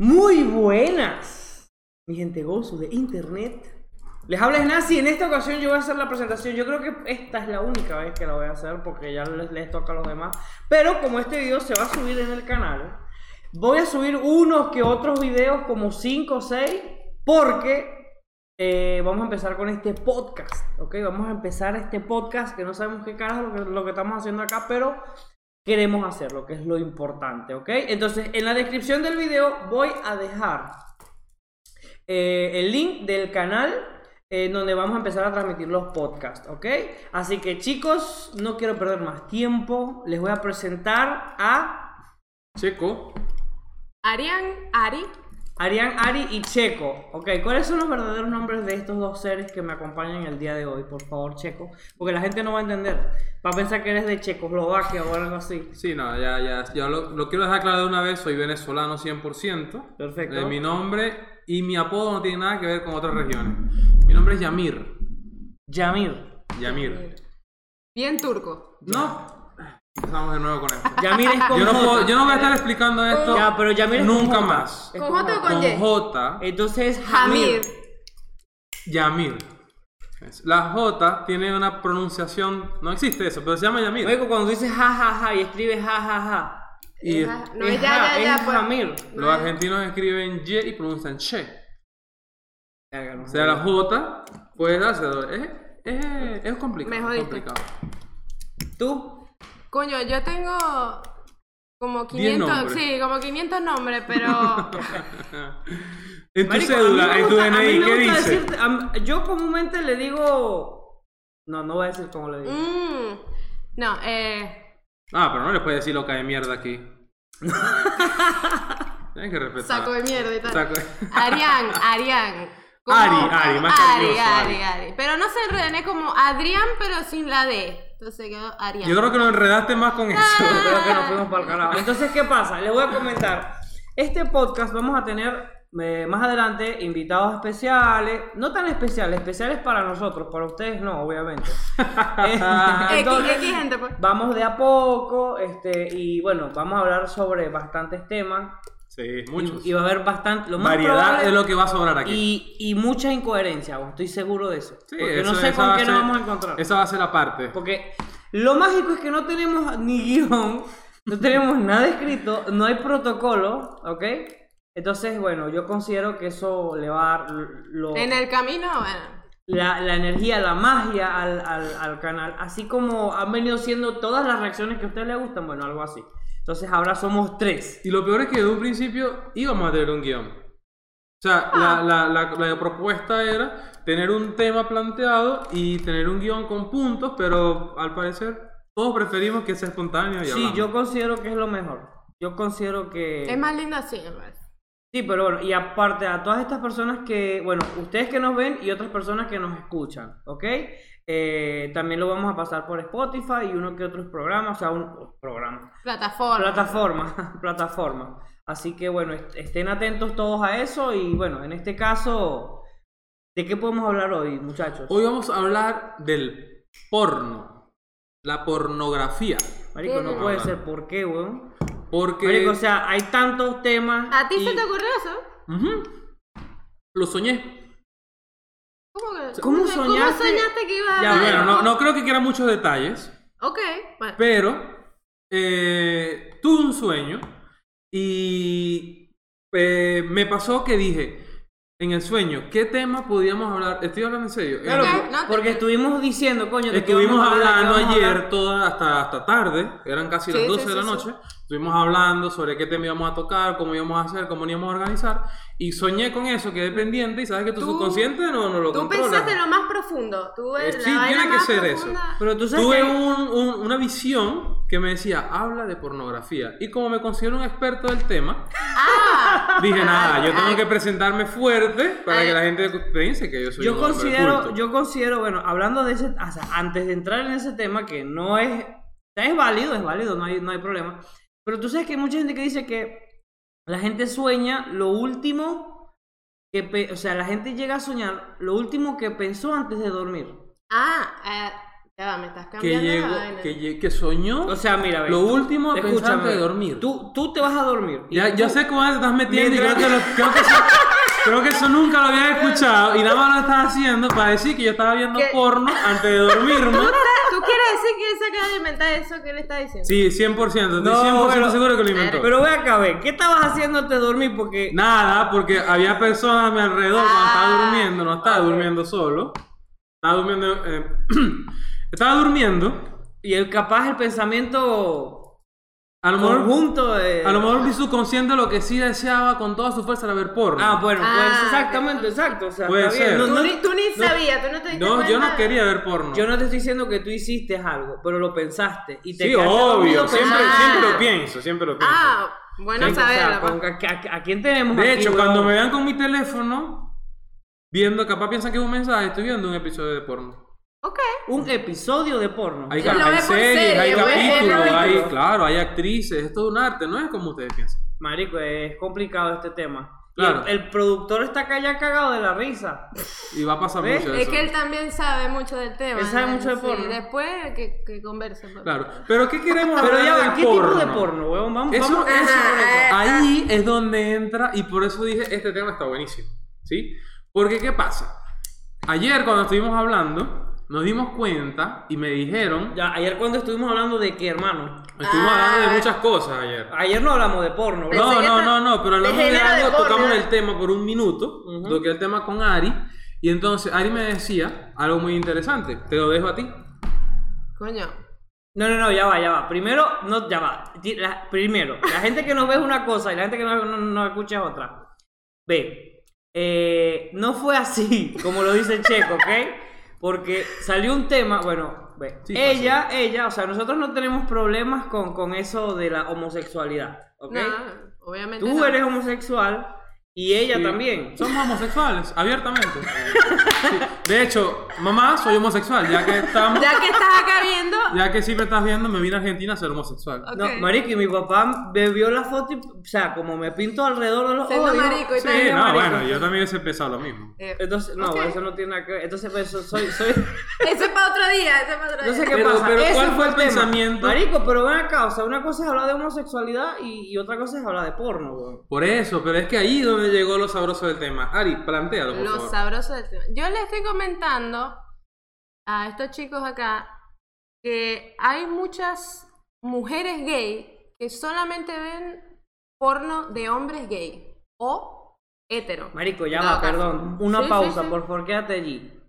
Muy buenas, mi gente gozo de internet. Les habla Nasi. En esta ocasión yo voy a hacer la presentación. Yo creo que esta es la única vez que la voy a hacer porque ya les, toca a los demás. Pero como este video se va a subir en el canal, voy a subir unos que otros videos, como 5 o 6, porque eh, vamos a empezar con este podcast. ¿Ok? Vamos a empezar este podcast que no sabemos qué carajo lo lo que estamos haciendo acá, pero queremos hacerlo, que es lo importante, ¿ok? Entonces, en la descripción del video voy a dejar eh, el link del canal en donde vamos a empezar a transmitir los podcasts, ¿ok? Así que chicos, no quiero perder más tiempo, les voy a presentar a Checo. Arián, Ari. Arián, Ari y Checo, ¿ok? ¿Cuáles son los verdaderos nombres de estos dos seres que me acompañan el día de hoy? Por favor, Checo, porque la gente no va a entender, va a pensar que eres de Checoslovaquia o algo así. Sí, no, ya, ya, ya lo, lo quiero dejar claro de una vez, soy venezolano 100%. Perfecto. Eh, mi nombre y mi apodo no tiene nada que ver con otras regiones. Mi nombre es Yamir. Yamir. Yamir. Bien turco. No. Empezamos de nuevo con esto. Yamir es con Yo no, J. puedo- yo no voy a estar explicando esto Ya, pero Yamir es con nunca J. más. Es ¿Con J o con Con Y? J, Entonces, Jamir. Jamir. Yamir. La J tiene una pronunciación, no existe eso, pero se llama Yamir. Luego cuando dices ja ja ja y escribes ja ja ja. Y Ajá. No, es ya, ja- ya, ya. es pues. Jamir. los argentinos escriben Y y pronuncian Che. Verga, no O sea, la. J puede darse. Es, es, es complicado. Me jodiste. complicado. ¿Tú? Coño, yo tengo como Diez 500, nombres. sí, como 500 nombres, pero En tu Marico, cédula, en tu DNI, ¿qué dice? decirte- yo comúnmente le digo... No, no voy a decir cómo le digo. mm, no, eh, Ah, pero no le puedes decir loca de mierda aquí. Tienes que respetar. saco de mierda y tal. Saco- Arián, Arián. Como- Ari, Ari, más Ari, Ari, Ari. Ari. Pero no se enreden, es como Adrián, pero sin la D. Entonces quedó Arián. Yo creo que lo enredaste más con eso. Yo creo que nos fuimos para el carajo. Entonces, ¿qué pasa? Les voy a comentar. Este podcast vamos a tener eh, más adelante invitados especiales. No tan especiales, especiales para nosotros, para ustedes no, obviamente. Eh, X, entonces, X gente, pues. Vamos de a poco, este, y bueno, vamos a hablar sobre bastantes temas. Sí, muchos. Y, y va a haber bastante, lo más Variedad probable- es lo que va a sobrar aquí. y, y mucha incoherencia, estoy seguro de eso. Sí, porque no eso- sé esa con qué ser- nos vamos a encontrar. Esa va a ser la parte. Porque lo mágico es que no tenemos ni guion, no tenemos nada escrito, no hay protocolo, ¿ok? Entonces, bueno, yo considero que eso le va a dar lo- En el camino, bueno. la, la energía, la magia al, al- al canal, así como han venido siendo todas las reacciones que a ustedes les gustan, bueno, algo así. Entonces ahora somos tres. Y lo peor es que de un principio íbamos a tener un guion. O sea, la, la, la, la propuesta era tener un tema planteado y tener un guion con puntos, pero al parecer todos preferimos que sea espontáneo y Sí, hablamos. yo considero que es lo mejor. Yo considero que... Es más lindo así, parece. Sí, pero bueno, y aparte a todas estas personas que, bueno, ustedes que nos ven y otras personas que nos escuchan, ¿ok? Eh, también lo vamos a pasar por Spotify y uno que otros programas, o sea, un programa, Plataforma. plataforma, plataforma. Así que bueno, est- estén atentos todos a eso y bueno, en este caso, ¿de qué podemos hablar hoy, muchachos? Hoy vamos a hablar del porno, la pornografía. Marico, no puede ser, ¿por qué, weón? Porque Marico, o sea, hay tantos temas. ¿A ti se te ocurrió eso? Ujú. lo soñé. ¿Cómo que? ¿Cómo soñaste? soñaste que ibas a Ya, bueno, no, no creo que quiera muchos detalles, Ok, bueno. pero eh, tuve un sueño y eh, me pasó que dije, en el sueño, ¿qué tema podíamos hablar? Estoy hablando en serio. Claro, te- porque estuvimos diciendo, coño, Estuvimos hablando ayer toda hasta, hasta tarde, eran casi las Sí, 12 sí, de la sí, noche. Estuvimos hablando sobre qué tema íbamos a tocar, cómo íbamos a hacer, cómo íbamos a organizar. Y soñé con eso, quedé pendiente y sabes que tu Tú- subconsciente no, no lo Tú controla. pensaste lo más profundo. Tú Eh, la sí, vaina tiene que más ser eso. profunda. Pero tú sabes Tuve que- un- un- una visión que me decía, habla de pornografía. Y como me considero un experto del tema, Ah, dije, nada, yo tengo ay. que presentarmente fuerte para Ay. que la gente piense que yo soy yo un considero, culto. yo considero, bueno, hablando de ese, o sea, antes de entrar en ese tema, que no es, es válido, es válido, no hay, no hay problema. Pero tú sabes que hay mucha gente que dice que la gente sueña lo último que, o sea, la gente llega a soñar lo último que pensó antes de dormir. Ah, eh, Ya va, me estás que cambiando la llegó, vaina. que, que soñó O sea, mira, ve, lo tú- último escúchame, antes de dormir. Tú, tú te vas a dormir. Ya, yo sé cómo te estás metiendo y creo que, lo- creo, que creo que eso nunca lo había escuchado y nada más lo estás haciendo para decir que yo estaba viendo ¿Qué? porno antes de dormirme. ¿Tú quieres decir que él se acaba de inventar eso que él está diciendo? Sí, 100%, estoy No, 100% pero- seguro que lo inventó. Pero ve acá, ve, ¿qué estabas haciendo antes de dormir? Porque Nada, porque había personas a mi alrededor cuando estaba Ah, durmiendo, no estaba durmiendo solo. Estaba durmiendo. eh, estaba durmiendo. y el capaz el pensamiento A lo mejor. conjunto de A lo mejor mi subconsciente lo que sí deseaba con toda su fuerza era ver porno. Ah, bueno, Ah, pues ok. exactamente, exacto, o sea, Puede está bien. ser. No, Tú, no- ni, tú ni no- sabías, tú no te diste no, yo no quería ver porno. Yo no te estoy diciendo que tú hiciste algo, pero lo pensaste y te sí, obvio. Siempre, siempre lo pienso, siempre lo pienso. Ah, bueno Sí, o sea, saberlo. con- pues. a, a- a quién tenemos de aquí, hecho, cuando me vean con mi teléfono, viendo, capaz piensan que es un mensaje, estoy viendo un episodio de porno. Ok. Un episodio de porno. Hay, hay series, serie, hay capítulos, hay, claro, hay actrices, es todo un arte, no es como ustedes piensan. Marico, es complicado este tema. Y Claro. el, el productor está acá ya cagado de la risa. Y va a pasar ¿Ves? mucho de Es eso. que él también sabe mucho del tema. Él sabe ¿no? mucho de Sí, porno. después que, que converse. pues. Claro, pero ¿qué queremos Pero hablar ya va, ¿qué tipo de porno, weón? Vamos, Eso, vamos eso- Ajá, ahí es donde entra y por eso dije, este tema está buenísimo, ¿sí? Porque ¿qué pasa? Ayer cuando estuvimos hablando, nos dimos cuenta y me dijeron, Ya, ayer cuando estuvimos hablando de qué, hermano. estuvimos Ah. hablando de muchas cosas ayer. Ayer no hablamos de porno, Pensé ¿verdad? No, no, no, no, pero hablamos de de algo, porno, tocamos el tema por un minuto, Ujú. toqué el tema con Ari, y entonces Ari me decía algo muy interesante, te lo dejo a ti. Coño. No, no, no, ya va, ya va. Primero, no, ya va. La- primero, la gente que nos ve es una cosa y la gente que nos, no- nos escucha es otra. Ve, eh, no fue así, como lo dice Checo, ¿ok? Porque salió un tema, bueno, ve, Sí, ella, ella, o sea, nosotros no tenemos problemas con, con eso de la homosexualidad, ¿ok? No, obviamente. Tú no. eres homosexual y ella Sí. también. Somos homosexuales, abiertamente. Sí. De hecho, mamá, soy homosexual, ya que estamos... Ya que estás acá viendo. Ya que me estás viendo, me vine a Argentina a ser homosexual. No, marico, y mi papá me vio la foto y, o sea, como me pinto alrededor de los Siendo ojos, marico y Sí, tal. "Ay, no, marico". bueno, yo también hubiese pensado lo mismo. Eh, Entonces, no, eso no tiene nada que ver. Entonces, pues, so- soy, soy... Ese es para otro día, ese es para otro No sé día. qué Pero- pasa. pero ¿cuál fue el tema. pensamiento? Marico, pero ven acá, o sea, una cosa es hablar de homosexualidad y, y otra cosa es hablar de porno, weón. Por eso, pero es que ahí es donde llegó lo sabroso del tema. Ari, plantealo, por Lo favor. sabroso del tema. Yo le estoy comentando a estos chicos acá que hay muchas mujeres gay que solamente ven porno de hombres gay o hetero. Marico, todo caso. perdón. Una Sí, sí, pausa, sí. por favor, quédate allí.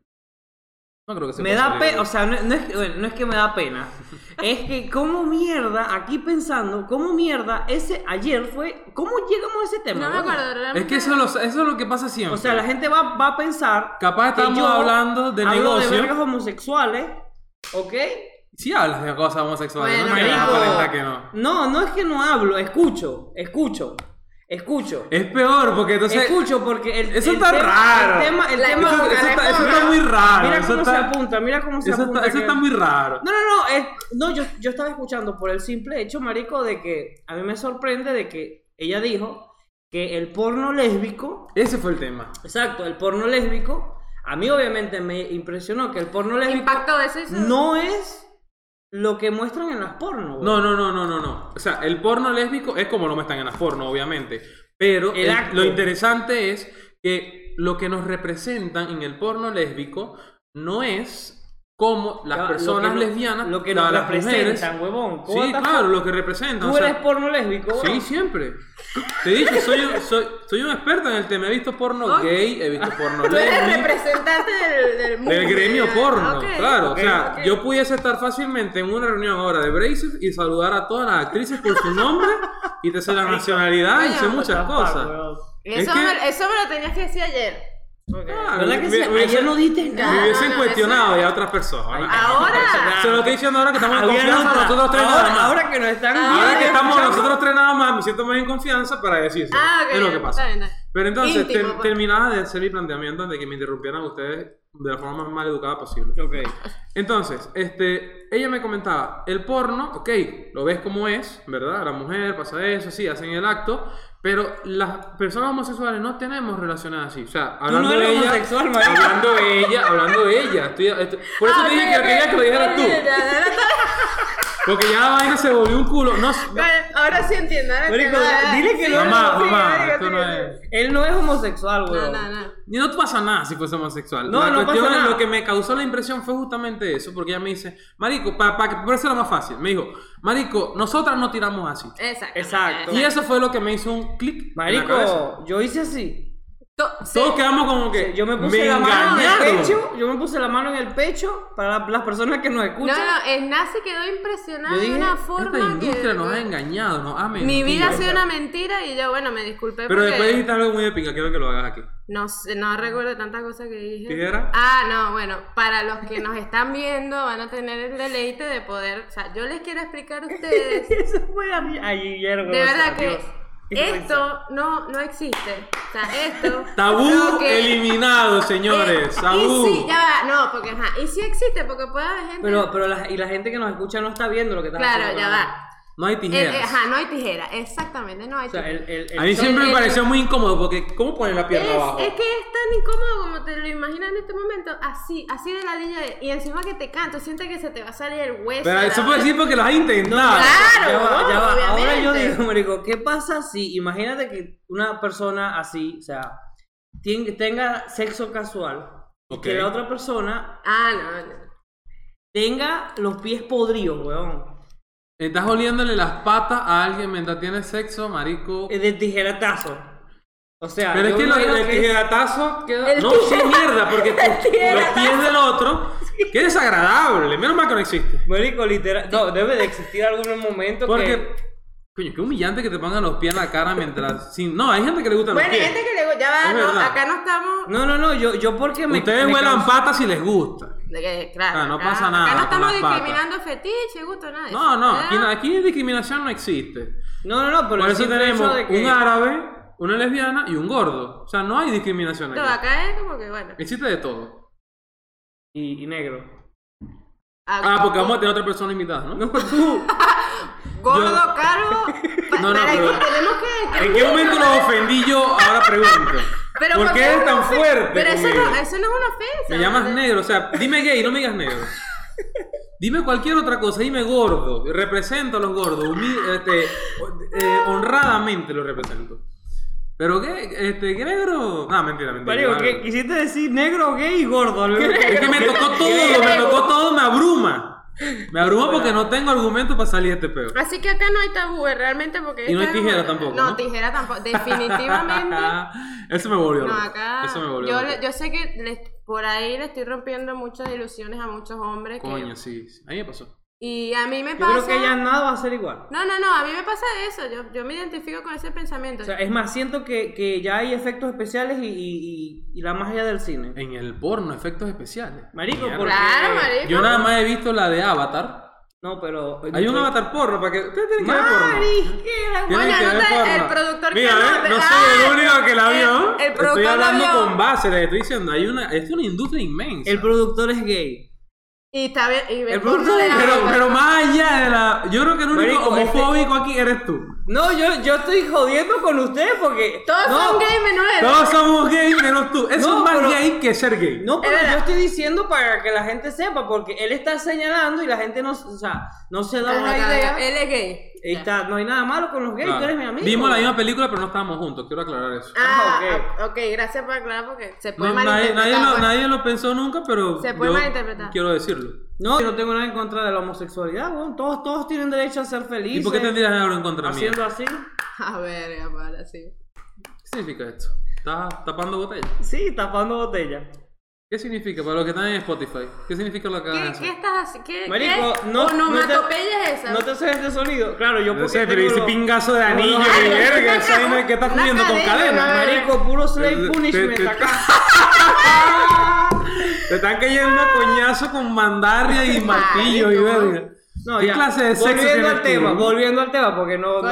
No creo que se Me da pena, o sea, no, no es que, bueno, no es que me da pena. es que, ¿cómo mierda, aquí pensando, cómo mierda, ese ayer fue, ¿cómo llegamos a ese tema? No me acuerdo, realmente. Es que eso, lo- eso es lo que pasa siempre. O sea, la gente va, va a pensar. Capaz que estamos yo hablando de hablo negocio. de vergas homosexuales, ¿ok? Si hablas de cosas homosexuales, Bueno, no me marico. aparenta que no. No, no es que no hablo, escucho, escucho, escucho. Es peor, porque entonces. escucho porque el, Eso el está tema, raro. El tema, el tema Eso, está, eso época. está muy raro. mira cómo está, se apunta, mira cómo se eso apunta. está, eso que- está muy raro. No, no, no, es, no yo, yo estaba escuchando por el simple hecho, marico, de que a mí me sorprende de que ella dijo que el porno lésbico, Ese fue el tema. exacto, el porno lésbico, a mí obviamente me impresionó que el porno lésbico Impacto de eso. hizo- no es lo que muestran en las porno. güey. No, no, no, no, no, no. O sea, el porno lésbico es como lo muestran en las porno, obviamente. Pero El el- acto. lo interesante es que lo que nos representan en el porno lésbico no es como las Ya, lo personas que lesbianas, lo que nos las mujeres. representan, huevón. ¿Cómo Sí, claro, lo que representan. Tú o sea, eres porno lésbico, Sí, huevón? siempre. Te he dicho, soy, un- soy, soy un experto en el tema. He visto porno Ok. gay, he visto porno Tú eres lésbico. representante del, del mundo. Del gremio porno, Ok, claro. ok, o sea, yo pudiese estar fácilmente en una reunión ahora de Braces y saludar a todas las actrices por su nombre y te sé la nacionalidad y sé muchas cosas. huevón. Es Eso, que- me, eso me lo tenías que decir ayer. Ah, ¿Verdad que me- sí? me hubiese- Ayer no diste Me nada. No, hubiesen no, cuestionado eso- ya otras personas. Ahora. Se lo estoy diciendo ahora que estamos en confianza nosotros tres nada ahora, más. ahora que nos están Ahora que y estamos nosotros tres nada más, me siento más en confianza para decirse. Ah, ok, es lo que pasa. Pero entonces, Íntimo, pues. terminaba de hacer mi planteamiento antes de que me interrumpieran ustedes de la forma más mal educada posible. Ok. Entonces, este, ella me comentaba, el porno, ok, lo ves como es, ¿verdad? La mujer pasa eso, sí, hacen el acto, pero las personas homosexuales no tenemos relaciones así. O sea, hablando no de ella, hablando de ella, hablando de ella. Estoy- estoy- por eso Ah, te dije ok, que quería que lo dijeras tú. Porque ya la vaina se volvió un culo. No, no- ahora sí entiendo. Ahora Marico, dile que Sí, no es Mamá, homosexual. mamá, Sí, esto sí, no sí. es- Él no es homosexual, No, weón. no, no. Y no pasa nada si fuese homosexual. No, la no cuestión pasa nada. Lo que me causó la impresión fue justamente eso, porque ella me dice, Marico, para que por eso era más fácil. Me dijo, Marico, nosotras no tiramos así. Exacto. Exacto. Y eso fue lo que me hizo un clic. en la cabeza. Marico, yo hice así. Sí. Todos quedamos como que. Yo me puse la mano en el pecho. Yo me puse la mano en el pecho para la- las personas que nos No, escuchan. no, el nazi quedó impresionado de una Esta forma industria que... nos ha engañado, nos ha mentido. Mi vida ha sido una mentira y yo, bueno, me disculpé Pero porque después dijiste algo muy épico, quiero que lo hagas aquí. no, sé, no recuerdo tantas cosas que dije. ¿Tijera? Ah, no, bueno, para los que nos están viendo van a tener el deleite de poder, o sea, yo les quiero explicar a ustedes, de Eso fue a- ayer, weón. verdad que Dios. Esto no, no existe. O sea, esto... Tabú que- eliminado, señores. Eh, Tabú. Y sí, ya va, no, porque ajá, y sí existe, porque puede haber gente... Pero, pero la, y la gente que nos escucha no está viendo lo que está claro, haciendo. ya va. No hay Eh, tijeras. eh, ajá, no hay tijera, exactamente, no hay O sea, tijera. el, el, el a mí siempre me el- pareció muy incómodo porque, ¿cómo pones la pierna Es, abajo? es que es tan incómodo como te lo imaginas en este momento, así, así de la línea de, y encima que te canto, sientes que se te va a salir el hueso. Pero eso puede decir porque lo has intentado. Claro, Ya va, ya va. Ahora yo digo, marico, ¿qué pasa si, imagínate que una persona así, o sea, tien- tenga sexo casual y Ok. que la otra persona Ah, no, no. tenga los pies podridos, weón? Estás oliéndole las patas a alguien mientras tienes sexo, marico. De tijeratazo. O sea, Pero es que lo, el que- tijeratazo queda. El no, sí, mierda, porque tu- los pies del otro. Qué desagradable. Menos mal que no existe. Marico, literal. No, debe de existir algún momento Porque. que. Coño, qué humillante que te pongan los pies en la cara mientras. sin- no, hay gente que le gustan Bueno, los hay pies. gente que le ya va, no, acá no estamos. No, no, no, yo, yo porque me. Ustedes me huelan causa- patas si les gusta. Claro, Ah, no acá- pasa nada Acá no estamos las patas. discriminando fetiche, gusto, nada. No, no, aquí, aquí discriminación no existe. No, no, no, pero Por eso tenemos hecho de que- un árabe, una lesbiana y un gordo. O sea, no hay discriminación Todo aquí. acá es como que, bueno. Existe de todo. Y, y negro. Ah, porque vamos a tener otra persona invitada, ¿no? No, tú. Gordo, yo- caro. No, no, para pero- que tenemos que. ¿En qué momento los ofendí yo? Ahora pregunto. Pero ¿Por qué es eres tan fuerte Pero eso no, eso no es una ofensa. Me llamas ¿verdad? negro, o sea, dime gay, no me digas negro. Dime cualquier otra cosa, dime gordo. Represento a los gordos, humi- este, eh, honradamente los represento. Pero qué, este, ¿qué negro? No, mentira, mentira. ¿qué quisiste decir negro, gay y gordo? Es que me tocó todo, me tocó todo, me abruma. Me abruma porque no tengo argumento para salir de este peor. Así que acá no hay tabú, realmente, porque. Y no hay es tijera tampoco, No, ¿no? tijera tampoco. Definitivamente. Eso me volvió No, acá. Eso me volvió yo, le- yo sé que les- por ahí le estoy rompiendo muchas ilusiones a muchos hombres. que- Coño, sí, sí. A mí me pasó. Y a mí me Yo pasa. creo que ya nada va a ser igual. No, no, no, a mí me pasa eso. Yo, yo me identifico con ese pensamiento. O sea, es más, siento que, que ya hay efectos especiales y, y, y, y la magia del cine. En el porno, efectos especiales. Marico, porque- claro, marico. Yo nada más he visto la de Avatar. No, pero. Hay un avatar porno para que. Ustedes tienen que ver porno. Coño, que no ver porno. el productor Mira, que no- no ah, soy el único que la el- vio. el Estoy productor la hablando vio. con base, les estoy diciendo. Hay una, es una industria inmensa. El productor es gay. Y está bien. Y ve El porno productor de es- pero, pero más allá de la. Yo creo que el único Marico, este- homofóbico aquí eres tú. No, yo, yo estoy jodiendo con ustedes porque. Todos no, son gay menos él. Todos somos gay menos tú. Eso No, es más pero- gay que ser gay. No, pero yo estoy diciendo para que la gente sepa, porque él está señalando y la gente no, o sea, no se da una idea. Él es gay. Ahí está, no hay nada malo con los gays, Claro. tú eres mi amigo. Vimos la misma película, pero no estábamos juntos. Quiero aclarar eso. Ah, Ah, ok, gracias por aclarar porque se puede No, nadie, malinterpretar. nadie, lo, pues. nadie lo pensó nunca, pero. Se puede yo malinterpretar. Quiero decirlo. No, yo no tengo nada en contra de la homosexualidad, weón. Todos, todos tienen derecho a ser felices. ¿Y por qué tendrías algo en contra mía? Haciendo así. A ver, para sí. ¿Qué significa esto? ¿Estás tapando botella? Sí, tapando botella. ¿Qué significa? Para los que están en Spotify. ¿Qué significa lo que ¿Qué, ¿Qué estás haciendo? ¿Qué, Marico, qué no- onomatopeya es esa? ¿No te haces este sonido? Claro, yo No porque sé, pero ese los- pingazo de anillo los- y verga, esa vaina que estás comiendo con cadena. Marico, puro slave punishment acá. Te están cayendo a coñazo con mandarria y martillo y verga. No, ¿Qué ya. clase de sexo Volviendo al tú? tema, volviendo al tema, porque no, no,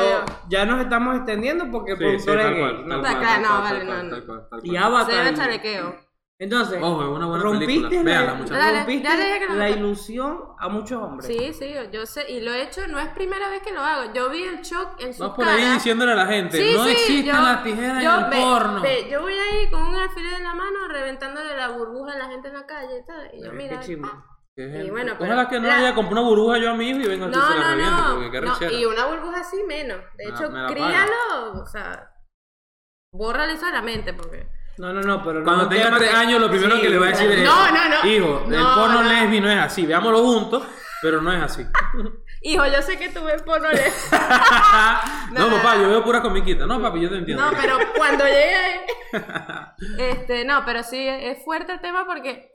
ya nos estamos extendiendo porque el Sí, sí, productor es tal gay. cual, No, no, tal vale, no, tal no. cual, tal Y. Avatar. Se ve chalequeo. Entonces, Ojo, es una buena rompiste, película. la, Véanla. Dale, rompiste la ilusión a muchos hombres. Sí, sí, yo sé, y lo he hecho, no es primera vez que lo hago. Yo vi el shock en su Vas por cara. ahí diciéndole a la gente, Sí, no sí, existen yo- las tijeras yo- en el ve- porno. ve, yo voy ahí con un alfiler en la mano reventándole la burbuja a la gente en la calle, ¿sabes? Y yo, Qué mira, chimbo. ah, Qué Y bueno, pero Ojalá que no haya comprado una burbuja yo a mi hijo y venga a no, se la no, reviente, no, no, y una burbuja así menos. De Me la- hecho, me la críalo, o sea, bórrale eso de la mente, porque... No, no, no, pero no Cuando tenga tres que- años, lo primero Sí, que le va a decir es: No, no, no. Hijo, el No, porno no. lesbi no es así. Veámoslo juntos, pero no es así. Hijo, yo sé que tú ves porno le- no, papá, yo veo pura comiquita. No, papi, yo te entiendo. No, pero cuando llegue ahí... Este, no, pero sí, es fuerte el tema porque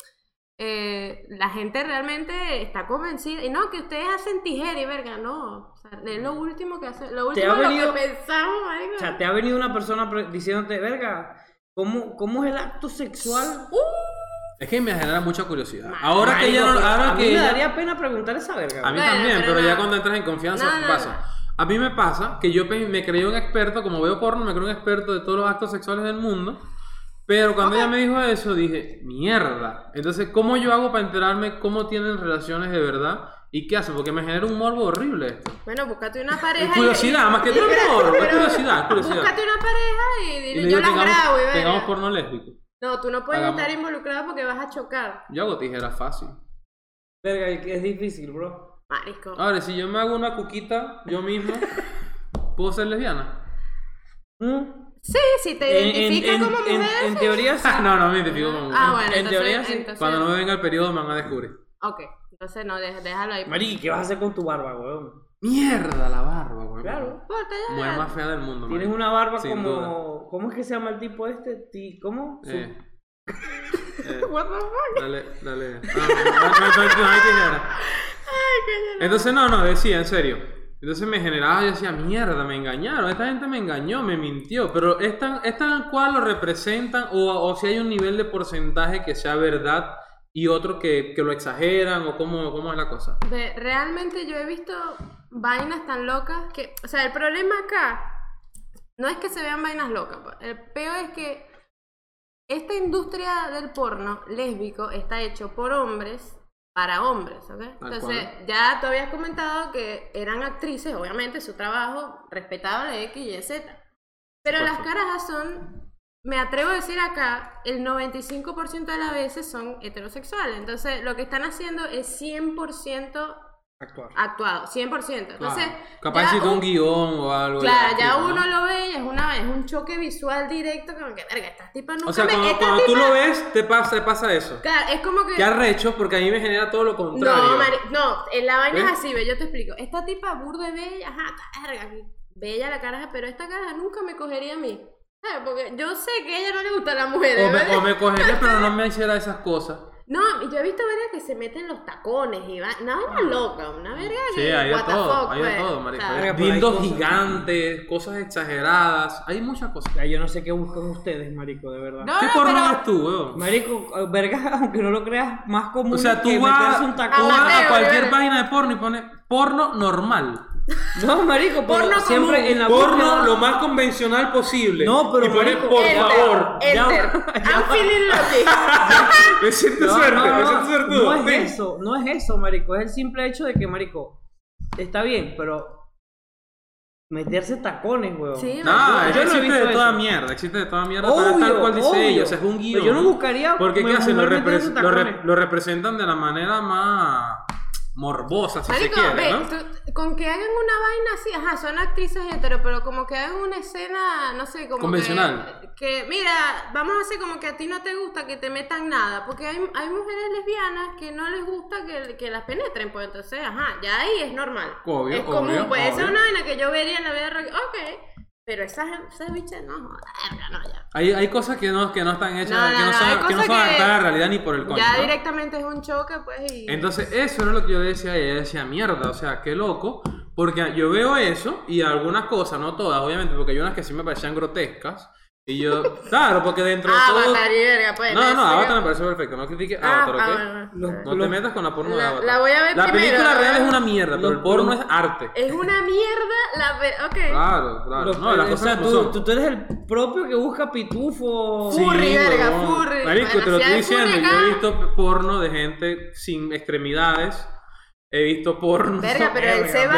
eh, la gente realmente está convencida. Y no, que ustedes hacen tijera y verga, no. O sea, es lo último que hace, lo último ha en lo venido- que pensamos, marico. O sea, te ha venido una persona diciéndote, verga, ¿cómo, ¿cómo es el acto sexual? Es que me genera mucha curiosidad. Ahora que ya no. Ahora a mí me daría pena preguntar esa verga. A mí Bueno, también, pero pero, ya no. cuando entras en confianza No, no, pasa. no. A mí me pasa que yo pe- me creí un experto, como veo porno, me creo un experto de todos los actos sexuales del mundo. Pero cuando ella me dijo eso, dije, mierda. Entonces, ¿cómo yo hago para enterarme cómo tienen relaciones de verdad? ¿Y qué hacen? Porque me genera un morbo horrible esto. Bueno, búscate una pareja. Es curiosidad, y- más que todo pero- morbo, es curiosidad, es curiosidad. Búscate una pareja y, Y dile, le yo las grabo y tengamos, porno lésbico. No, tú no puedes Hagamos. estar involucrado porque vas a chocar. Yo hago tijeras fácil. Verga, es difícil, bro. Marisco. Ahora, si yo me hago una cuquita yo mismo, ¿puedo ser lesbiana? ¿Mm? Sí, si te En, identificas en- como en- mujer. en teoría sí. no, no me identifico como mujer. Ah, bueno, En entonces, teoría sí. entonces- Cuando no me venga el periodo me van a descubrir. Ok, entonces no, dej- déjalo ahí. Mari, ¿qué vas a hacer con tu barba, weón? Mierda, la barba, güey. Claro. Mujer más fea del mundo, Tienes una barba Sin como... ¿Cómo es que se llama el tipo este? Ti- ¿Cómo? Su- Eh. Eh, What the fuck? dale, dale. Ah, no, no, no, no, no. Entonces, no, no, decía, en serio. Entonces me generaba, yo decía, mierda, me engañaron, esta gente me engañó, me mintió, pero es tan, es cual lo representan o, o si hay un nivel de porcentaje que sea verdad y otro que, que lo exageran o cómo, cómo es la cosa. Ve, realmente yo he visto vainas tan locas que, o sea, el problema acá no es que se vean vainas locas, pues. el peor es que esta industria del porno lésbico está hecho por hombres para hombres, ¿ok? Entonces, ya tú habías comentado que eran actrices, obviamente, su trabajo respetable X, Y, Z. Pero las carajas son, me atrevo a decir acá, el 95% de las veces son heterosexuales. Entonces, lo que están haciendo es 100% Actuar. actuado, 100%. Entonces, Claro. Capaz hiciste un un- guion o algo. Claro, ya tipo, ¿no? uno lo ve y es, una, es un choque visual directo, como que, verga, estas tipas nunca O sea, me... cuando, cuando tú tipas- lo ves, te pasa, te pasa eso. Claro, es como que... Qué arrecho, porque a mí me genera todo lo contrario. No, Mari- no, en la vaina ¿Ves? es así, ve, yo te explico. Esta tipa burda de bella, ajá, verga, bella la caraja, pero esta caraja nunca me cogería a mí. ¿Sabes? Porque yo sé que a ella no le gusta la mujer, O me, o me cogería, pero no me hiciera esas cosas. No, y yo he visto verga que se meten los tacones y va, una vaina loca, una verga Sí, que, hay de todo, fuck, hay de pues. todo, Verga, hay Dildos gigantes, cosas exageradas, hay muchas cosas. Ya, yo no sé qué buscan ustedes, marico, de verdad. No, ¿Qué no, porno pero- ves tú, weón? Marico, verga, aunque no lo creas, más común O sea, tú que vas, meterse un tú tacón. vas a Amateur, cualquier ¿verdad? página de porno y pones porno normal. No, marico, pero Porno siempre común. en la Porno búsqueda- lo más convencional posible. No, pero y pones, por Enter, favor. Ya- Enter. I'm feeling lucky. Me siento No, suerte, no, me siento suertudo. no es Ven. eso, no es eso, marico. Es el simple hecho de que, marico, está bien, pero meterse tacones, weón. Sí, No, Yo no he existe visto de toda eso. mierda, existe de toda mierda, Obvio, tal, cual dice obvio. ella, o sea, es un guion. Pero yo no buscaría Porque, ¿qué hacen? Lo, repre- lo re- lo representan de la manera más morbosa, si Marico, se quiere, ve, ¿no? tú- con que hagan una vaina así, ajá, son actrices hetero, pero como que hagan una escena, no sé, como Convencional. Que, que, mira, vamos a hacer como que a ti no te gusta que te metan nada, porque hay, hay mujeres lesbianas que no les gusta que, que las penetren, pues entonces, ajá, ya ahí es normal. Obvio, es común, obvio, pues esa es obvio. una vaina que yo vería en la vida real, ok, pero esas, esas bichas no, joder, no, ya. Hay, hay cosas que no, que no están hechas, No, no, que no son, que no adaptadas a la realidad ni por el coño. ya directamente es un choque, pues, y... Entonces, eso era lo que yo decía a ella. Decía, mierda, o sea, qué loco. Porque yo veo eso y algunas cosas, no todas, obviamente, porque hay unas que sí me parecían grotescas. Y yo, claro, porque dentro de Ah, todo. Avatar y verga, pues. No, no, Avatar me parece perfecto. No critique Ah, Avatar, ¿ok? ah, bueno, bueno. No te metas con la porno de La- Avatar. la voy a ver La primero, película la real es una mierda, pero el porno es arte. Es una mierda la ve- Ok. Claro, claro. Los- no, las o cosas sea, como tú, son. tú, tú eres el propio que busca pitufo. Sí. Furry, verga, furry. Marico, Bueno, te lo estoy diciendo. acá- Yo he visto porno de gente sin extremidades. He visto porno. Verga, pero él se va.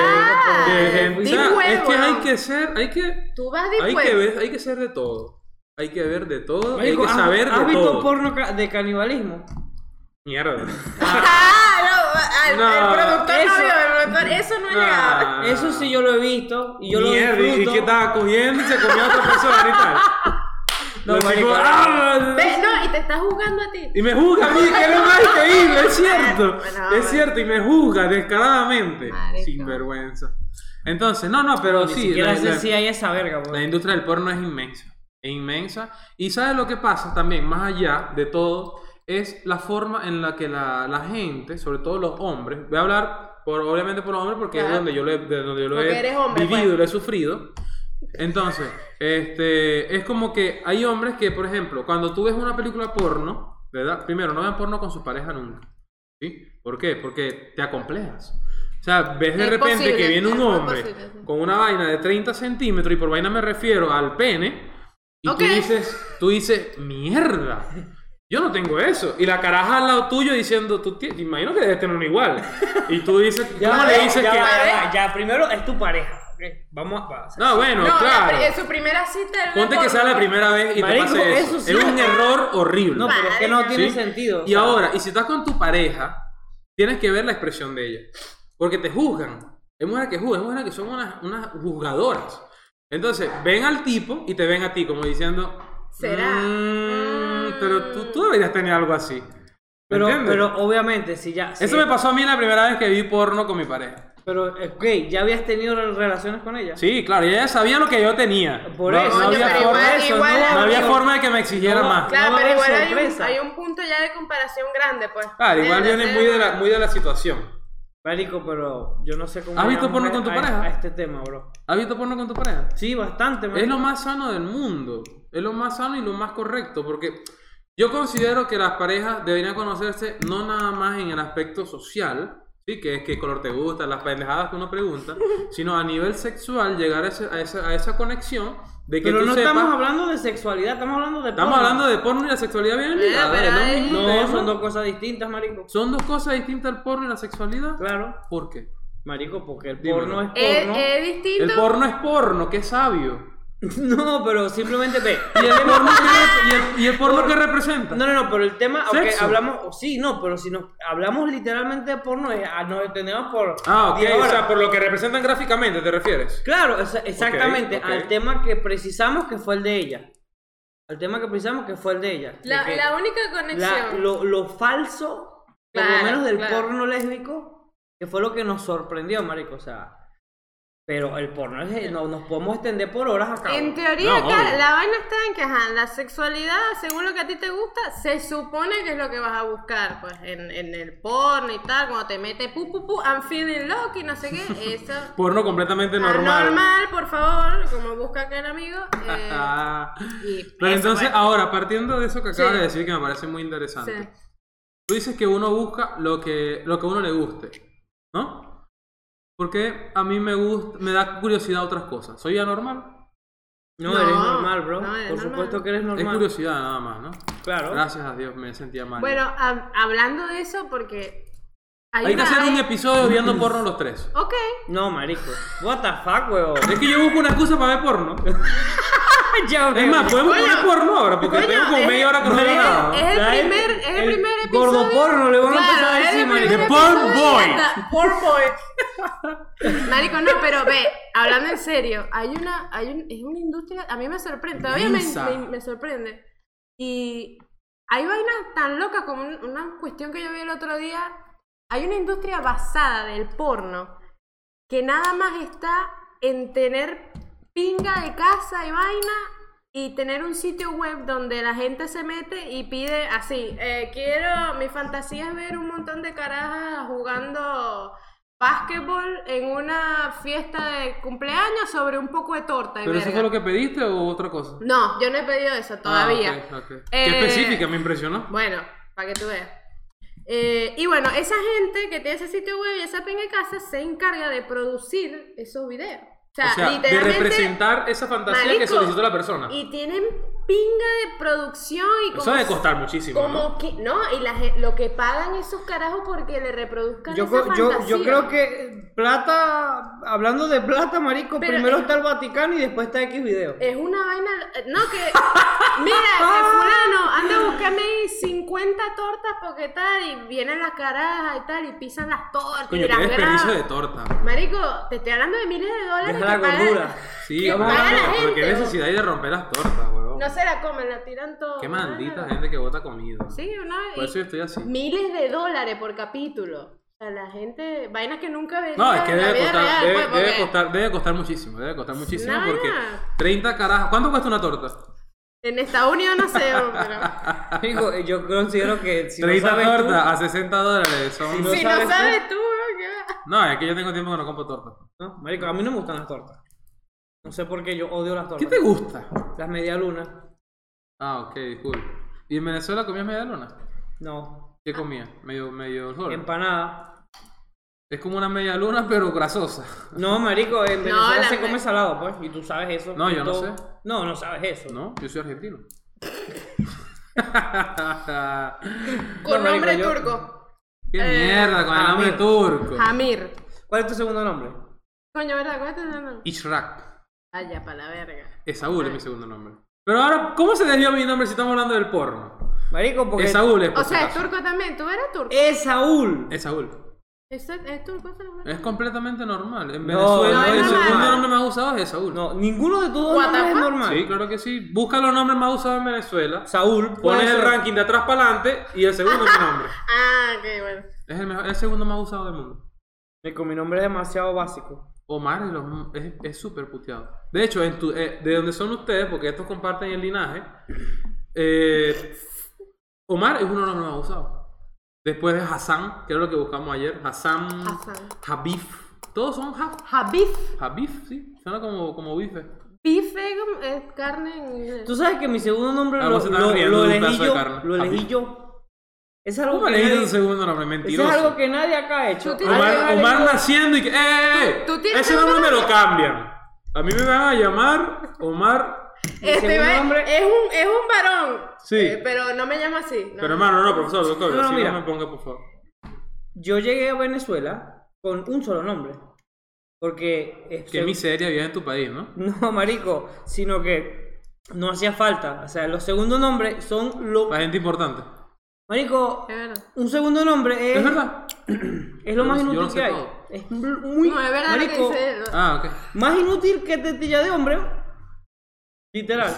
de gente. O es que hay que ser, hay que, Tú vas de hay que ver, hay que ser de todo. Hay que ver de todo, Marico, hay que ¿has- saber ¿Has de visto todo. porno ca- de canibalismo? Mierda. Ah, no, el, No, el productor eso- no vio, el productor, eso no es legal. Ah. Eso sí yo lo he visto y yo Mierda, lo y- disfruto. y que estaba cogiendo y se comió a otra persona y tal. No, tipos, ¡ah! No, y te estás jugando a ti. Y me juzga a mí, que es lo más increíble, es cierto. Bueno, es cierto, y me juzga descaradamente. Marico. Sin vergüenza. Entonces, no, no, pero Ni sí. siquiera la- sé la- si hay esa verga, pues. La industria del porno es inmensa. Es inmensa. Y ¿sabes lo que pasa también, más allá de todo? Es la forma en la que la, la gente, sobre todo los hombres, voy a hablar por, obviamente por los hombres porque es donde yo lo he, de donde yo lo he hombre, vivido pues. y lo he sufrido. Entonces, este, es como que hay hombres que, por ejemplo, cuando tú ves una película porno, ¿verdad? Primero, no vean porno con su pareja nunca. ¿Sí? ¿Por qué? Porque te acomplejas. O sea, ves de Es repente posible, que viene un hombre posible, sí. con una vaina de 30 centímetros, y por vaina me refiero al pene, y Ok. tú dices, tú dices, mierda, yo no tengo eso. Y la caraja al lado tuyo diciendo, tú ti- imagino que debes tener uno igual. Y tú dices, Ya, ¿cómo va, le dices ya, que.? ya, ya, primero es tu pareja. Vamos a. va, No, bueno, No, la claro. en su primera cita Ponte que sea la primera vez y Marico, te pase eso. eso sí. Es un error horrible. No, pero es que no tiene ¿Sí? sentido. o Y sea, ahora, y si estás con tu pareja, tienes que ver la expresión de ella. Porque te juzgan. Hay mujeres que juzgan, hay mujeres que son unas, unas juzgadoras. Entonces, ven al tipo y te ven a ti como diciendo... ¿Será? "Mm, Mm. pero tú, tú deberías tener algo así. ¿Me Pero, entiendes? pero obviamente, si ya. Eso me pasó a mí la primera vez que vi porno con mi pareja. Pero, ok, ¿ya habías tenido relaciones con ella? Sí, claro, ella sabía lo que yo tenía. Por no, eso. no había, pero forma, igual- igual- no había amigo. forma de que me exigiera No, más. Claro, pero igual hay un, sorpresa. hay un punto ya de comparación grande, pues. Claro, igual viene muy de la, muy de la situación. Marico, pero yo no sé cómo. ¿Has visto porno con tu a- pareja? A este tema, bro. ¿Has visto porno con tu pareja? Sí, bastante, Es lo más sano del mundo. Es lo más sano y lo más correcto. Porque yo considero que las parejas deberían conocerse no nada más en el aspecto social, ¿sí? que es qué color te gusta, las pendejadas que uno pregunta, sino a nivel sexual llegar a, ese- a esa, a esa conexión de que Pero tú no sepas. estamos hablando de sexualidad, estamos hablando de Estamos porno. hablando de porno y la sexualidad hay- mismo No. Son dos cosas distintas, marico. Son dos cosas distintas el porno y la sexualidad. Claro. ¿Por qué? Marico, porque el Dímelo. porno es Es, porno. es distinto. El porno es porno, qué sabio. No, pero simplemente ve. ¿Y el porno qué, y el, y el porno qué representa? No, no, no, pero el tema, aunque Sexo. hablamos, oh, sí, no, pero si nos hablamos literalmente de porno, es- ah, nos entendemos por. Ah, ok, 10 o horas. sea, por lo que representan gráficamente, ¿te refieres? Claro, exactamente, ok. al tema que precisamos que fue el de ella. Al tema que precisamos que fue el de ella. La, única la- conexión. lo, lo falso, por Claro, lo menos del claro. porno lésbico, que fue lo que nos sorprendió, marico, o sea. Pero el porno es, no, nos podemos extender por horas acá. En teoría, No, acá, la vaina está en que ajá, la sexualidad, según lo que a ti te gusta, se supone que es lo que vas a buscar, pues, en, en el porno y tal, cuando te mete pu pu pu, I'm feeling lucky, no sé qué, eso. Porno completamente normal. Normal, por favor, como busca aquel amigo. eh, y Pero entonces, pues. ahora, partiendo de eso que acabas Sí. de decir, que me parece muy interesante. Sí. Tú dices que uno busca lo que, lo que a uno le guste, ¿no? Porque a mí me gusta, me da curiosidad otras cosas. ¿Soy anormal? No, No, eres normal, bro. no, eres por normal. supuesto que eres Es normal. curiosidad nada más, ¿no? Claro. Gracias a Dios me sentía mal. Bueno, hab- hablando de eso, porque. Hay que hacer un episodio viendo porno los tres. Ok. No, marico. What the fuck, weón. Es que yo busco una excusa para ver porno. Es más, podemos poner porno ahora, porque coño, tengo como es- media hora que no veo es- nada. es el primer, es el primer episodio. Gordo porno, le van a empezar a decir, marico. The porn boy. Porn boy. Marico, no, pero ve, hablando en serio, hay una, hay un, es una industria, a mí me sorprende, todavía me, me- me sorprende. Y hay vainas tan locas como un- una cuestión que yo vi el otro día. Hay una industria basada del porno que nada más está en tener pinga de casa y vaina y tener un sitio web donde la gente se mete y pide así, eh, quiero, mi fantasía es ver un montón de carajas jugando básquetbol en una fiesta de cumpleaños sobre un poco de torta. y ¿Pero eso fue lo que pediste o otra cosa? No, yo no he pedido eso todavía. Ah, ok, ok. Eh, Qué específica, me impresionó. Bueno, para que tú veas. Eh, y bueno, esa gente que tiene ese sitio web y esa pinga de casa se encarga de producir esos videos. O sea, o sea, de representar esa fantasía que Marico, solicitó la persona. Y tienen pinga de producción y como. Eso debe costar muchísimo, como ¿no? que, no, y la, lo que pagan esos carajos porque le reproduzcan Yo, esa yo, fantasía. yo creo que plata, hablando de plata, marico, Pero primero es- está el Vaticano y después está X video. Es una vaina. No, que. Mira, que fulano, anda a buscarme ahí 50 tortas porque tal, y vienen las carajas y tal, y pisan las tortas Coño, y las desperdicio de torta. Marico, te estoy hablando de miles de dólares Deja la pagan- gordura. Sí, vamos a la gente, qué ¿no? necesidad hay de romper las tortas, No se la comen, la tiran todo. Qué maldita Ah. gente que bota comida. Sí, ¿no? Por Y eso yo estoy así. miles de dólares por capítulo. O sea, la gente. Vainas que nunca ven. No, es que debe costar, real, debe, pues, debe costar, debe costar muchísimo, debe costar muchísimo Una porque vaina. 30 carajas. ¿Cuánto cuesta una torta? En Estados Unidos no sé, pero. Marico, yo considero que si 30 no sabes tú- tortas a 60 dólares. Son... Si no si no sabes tú- sabes tú, ¿no? ¿Qué va? No, es que yo tengo tiempo que no compro tortas. No, marico, a mí no me gustan las tortas. No sé por qué yo odio las ¿Qué tortas. te gusta? Las medialunas. Ah, ok, cool. ¿Y en Venezuela comías media luna? No. ¿Qué comías? Medio, medio sol. Empanada. Es como una media luna, pero grasosa. No, marico, en No, Venezuela la se me- come salado, pues. Y tú sabes eso. No, yo no sé. No, no sabes eso. ¿No? Yo soy argentino. Con No, nombre marico, yo- turco. ¡Qué Eh, mierda con el nombre turco! Hamir. ¿Cuál es tu segundo nombre? Coño, ¿verdad? ¿Cuál es tu nombre? Ishrak. Vaya, para la verga. Esaúl es mi segundo nombre. Pero ahora, ¿cómo se desvió mi nombre si estamos hablando del porno? Marico, porque. Esaúl es por O si sea, es acaso. turco también. ¿Tú eres turco? Es Saúl. Esaúl. ¿Es, es turco ese nombre? Es completamente normal. En No, Venezuela no el segundo nombre más usado es Esaúl. No, ninguno de tus dos What the nombres es fuck? normal. Sí, claro que sí. Busca los nombres más usados en Venezuela. Saúl. puede Pones el ser. ranking de atrás para adelante y el segundo es mi nombre. Ah, ok, bueno. Es el, mejor- el segundo más usado del mundo. Marico, mi nombre es demasiado básico. Omar es lo- es es súper puteado. De hecho, en tu- eh, de donde son ustedes, porque estos comparten el linaje, eh, Omar es uno de los más usados. Después de Hassan, que era lo que buscamos ayer. Hassan, Hassan. Habif. Todos son Ha- Habif. Habif, sí. Suena como, como bife. Bife es carne en. Tú sabes que mi segundo nombre Ah, lo, lo- lo elegí yo. Lo elegí yo. Es algo ¿Cómo que le dices nadie- un segundo nombre? Eso Mentiroso. es algo que nadie acá ha hecho. Tú Omar, Omar naciendo y que. ¡Eh! eh, ¿Tú eh! tienes Ese nombre me lo cambian. A mí me van a llamar Omar. Este va- nombre- es un, es un varón. Sí. Eh, pero no me llama así. no. Pero hermano, no, profesor, doctor. No, no, así mira. no me ponga, por favor. Yo llegué a Venezuela con un solo nombre. Porque. eh, Qué se- miseria vives en tu país, ¿no? No, marico. Sino que no hacía falta. O sea, los segundos nombres son lo. La gente importante. Marico, un segundo nombre es. ¿Es verdad? Es lo más inútil no sé que hay. todo. Es muy. No, es verdad lo que marico, dice. Ah, ok. Más inútil que tetilla de hombre. Literal.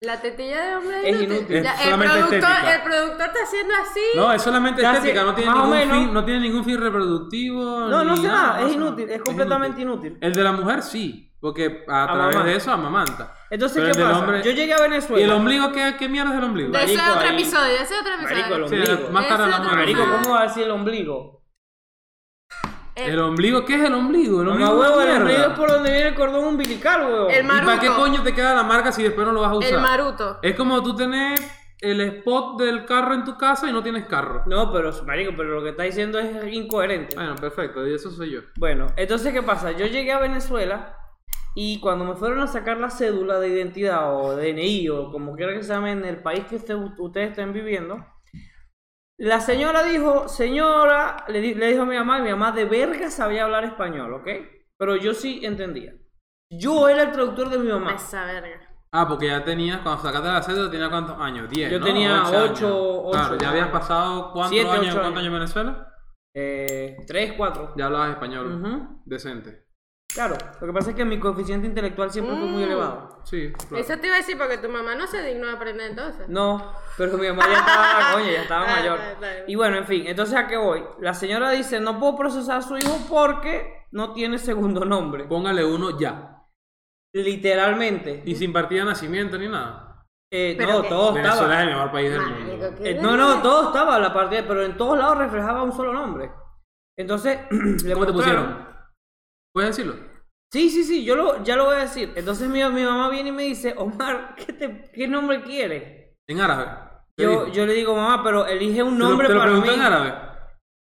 La tetilla de hombre Es inútil. inútil. Ya, Es el, solamente productor, estética. el productor está haciendo así. No, es solamente estética, no tiene, ningún menos. fin, no tiene ningún fin reproductivo. No, no sé nada. Es inútil. Es completamente inútil. El de la mujer sí, porque a través de eso amamanta. Entonces, Pero ¿qué pasa? hombre- Yo llegué a Venezuela. ¿Y el ombligo qué, qué mierda es el ombligo? de ese Marico, otro ahí- episodio, de ese otro episodio. Marico, el Sí, ombligo. más Ese mano. Marico, ¿cómo va a decir el ombligo? El- ¿El ombligo qué es el ombligo? El ombligo huevo, el ombligo es por donde viene el cordón umbilical, huevo. El ¿Y para qué coño te queda la marca si después no lo vas a usar? El maruto. Es como tú tener el spot del carro en tu casa y no tienes carro. No, pero, marico, pero lo que está diciendo es incoherente. Bueno, perfecto, y eso soy yo. Bueno, entonces, ¿qué pasa? Yo llegué a Venezuela y cuando me fueron a sacar la cédula de identidad o DNI o como quiera que se llame en el país que usted- ustedes estén viviendo, la señora dijo, señora, le, di- le dijo a mi mamá, y mi mamá de verga sabía hablar español, ¿ok? Pero yo sí entendía. Yo era el traductor de mi mamá. Esa verga. Ah, porque ya tenías, cuando sacaste la cédula, tenías cuántos años? 10. Yo ¿no? tenía Ocho años. ocho- Claro, ocho. ya habías pasado cuántos Siete, años, ocho cuántos años. en Venezuela? Eh, tres, cuatro. Ya hablabas español. Decente. Claro, lo que pasa es que mi coeficiente intelectual siempre fue muy Mm. elevado. Sí, claro. Eso te iba a decir porque tu mamá no se dignó a aprender entonces. No, pero mi mamá ya estaba, coño, ya estaba Ah, mayor. Y bueno, en fin, entonces a qué voy. La señora dice, no puedo procesar a su hijo porque no tiene segundo nombre. Póngale uno ya. Literalmente. Y sin partida de nacimiento ni nada. Eh, Pero no, que- todo Venezuela es estaba. el mejor país del Marico, mundo. ¿qué Eh, no, no, todo estaba la partida, pero en todos lados reflejaba un solo nombre. Entonces, le ¿Cómo te mostraron- pusieron? ¿Puedes decirlo? Sí, sí, sí, yo lo, ya lo voy a decir. Entonces mi, mi mamá viene y me dice, Omar, ¿qué, te- qué nombre quieres? En árabe. ¿Qué Yo, yo le digo, mamá, pero elige un ¿Te lo- nombre ¿Te lo, para mí. en árabe?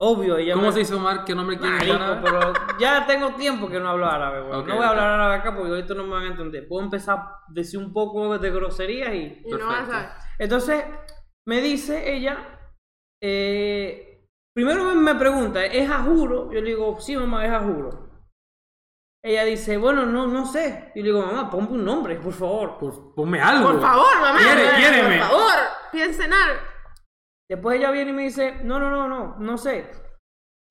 Obvio, ella ¿Cómo me- se dice Omar? ¿Qué nombre quieres en árabe? pero ya tengo tiempo que no hablo árabe, güey. No voy a hablar árabe acá porque ahorita no me van a entender. Puedo empezar a decir un poco de groserías y... Y no vas a. Entonces, me dice ella, eh, primero me- me pregunta, ¿es a juro? Yo le digo, sí, mamá, es a juro. Ella dice, bueno, no, no sé. Yo le digo, mamá, ponme un nombre, por favor. Por- ponme algo. Por favor, mamá. Quiere- por favor, piensa en algo. Después ella viene y me dice, no, no, no, no, no sé.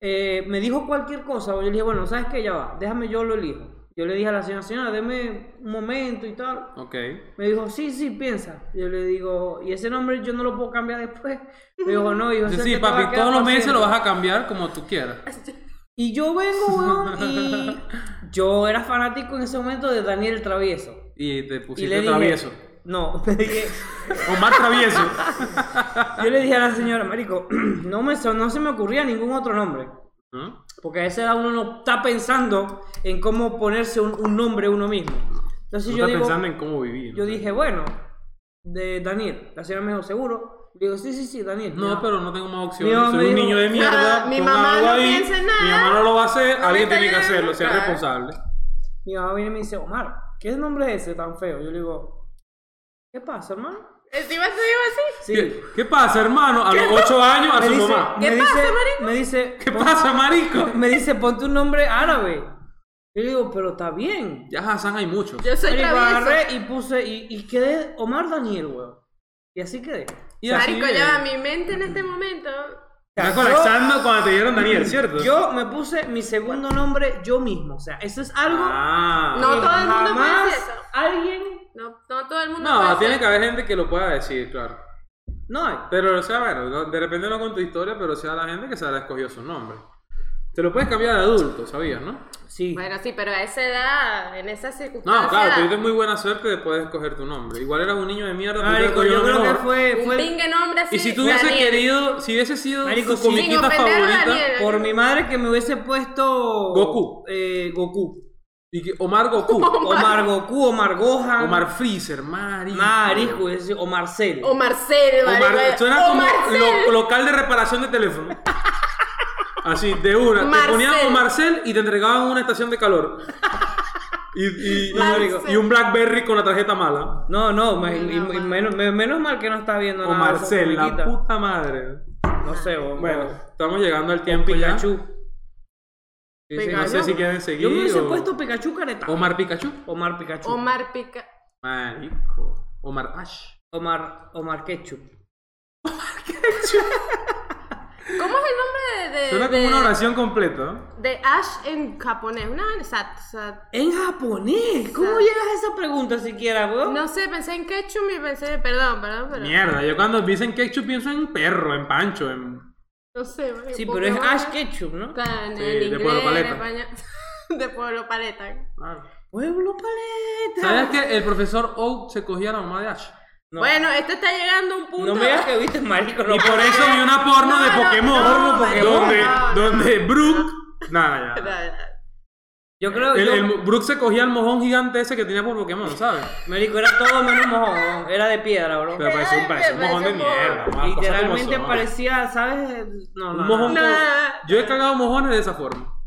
Eh, me dijo cualquier cosa. Yo le dije, bueno, ¿sabes qué? Ya va, déjame yo lo elijo. Yo le dije a la señora, señora, deme un momento y tal. Ok. Me dijo, sí, sí, piensa. Yo le digo, ¿y ese nombre yo no lo puedo cambiar después? Me dijo, no, hijo, Sí, sí, papi, todos los meses lo siempre". vas a cambiar como tú quieras. Y yo vengo, weón, y yo era fanático en ese momento de Daniel el Travieso. Y te pusiste dije, travieso. no, le dije, Omar travieso. yo le dije a la señora, marico, no, me, no se me ocurría ningún otro nombre. ¿No? Porque a esa edad uno no está pensando en cómo ponerse un, un nombre uno mismo. Entonces yo digo, pensando en cómo vivir. yo ¿no? dije, bueno, de Daniel. La señora me dijo, ¿seguro? Digo, sí, sí, sí, Daniel. No, pero no tengo más Mi opciones. mamá Soy me un dijo, niño de mierda. "Ah, mi ponga mamá no ahí, piensa en nada. Mi mamá no lo va a hacer. No alguien me tiene que hacerlo. Sea responsable. Mi mamá viene y me dice, Omar, ¿qué nombre es ese tan feo? Yo le digo, ¿qué pasa, hermano? Encima digo así. Sí. ¿Qué, qué pasa, hermano? A los 8 años a Me su dice, mamá. me ¿Qué dice, pasa, marico? Me dice, ¿Qué pon- pasa, marico? Me dice, ponte un nombre árabe. Yo le digo, pero está bien. Ya Hassan hay muchos. Yo soy agarré y puse, y, y quedé Omar Daniel, weón. Y así quedé. Y así Marico, ya va, mi mente en este momento. Estás yo- colapsando cuando te dieron Daniel, ¿cierto? Yo me puse mi segundo nombre yo mismo. O sea, eso es algo Ah. No, todo el mundo puede hacer eso. alguien No, no todo el mundo No, puede tiene ser. que haber gente que lo pueda decir, claro. no hay. Pero, o sea, bueno, no- de repente no con tu historia, pero sea la gente que se ha escogido su nombre. Te lo puedes cambiar de adulto, ¿sabías, no? Sí. Bueno, sí, pero a esa edad, en esa circunstancia. No, claro, tuviste muy buena suerte de poder escoger tu nombre. Igual eras un niño de mierda, pero Marico, yo creo que fue, Un fue pingue nombre así. Y si tú hubieses querido, si hubiese sido Marico, tu comiquita a favorita, Daniel. por mi madre que me hubiese puesto Goku. Eh, Goku. y que Omar Goku, Omar Goku, Omar Gohan. Omar Freezer, Marico. Marico, es decir, o Marcel. O Marcel, Omar, marico. suena O como Marcel. lo- local de reparación de teléfono. Así, de una. Te Marcel. ponían un Marcel y te entregaban una estación de calor. Y, y- y- Marcel. y un Blackberry con la tarjeta mala. No, no, me- y- No, y man. menos, me- menos mal que no está viendo O nada. esas Marcel, la puta madre. No sé, o- Bueno, o- estamos llegando al tiempo ya. Pikachu. Sí, sí, no sé si quieren seguir. Yo me hubiese o- puesto Pikachu careta. Omar Pikachu. Omar Pikachu. Omar Pica. Marico. Omar Ash. Omar, Omar Ketchup. ¿Cómo es el nombre de. de Suena como de- una oración completa. De Ash en japonés. Una vaina. Sat, sat- En japonés. ¿Cómo llegas a esa pregunta siquiera, weón? No sé, pensé en ketchup y pensé. Perdón, perdón, pero. Mierda, yo cuando dicen ketchup pienso en perro, en pancho, en. No sé, marico, Sí, pero es. Ash Ketchup, ¿no? En de Pueblo Paleta. de Pueblo Paleta. Pueblo paleta. ¿Sabes que el profesor Oak se cogía a la mamá de Ash? No. Bueno, esto está llegando a un punto. No me digas que viste marico. No, Y por eso vi una porno No, de no, Pokémon. no, donde, no, no. donde Brooke. Nada, ya. Yo creo El, yo, el Brooke se cogía el mojón gigante ese que tenía por Pokémon, ¿sabes? Marico, era todo menos mojón. Era de piedra, bro. Pero parecía un, parecía un mojón de mierda. más Literalmente parecía, ¿sabes? No, no. Un mojón Nah. Yo he cagado mojones de esa forma.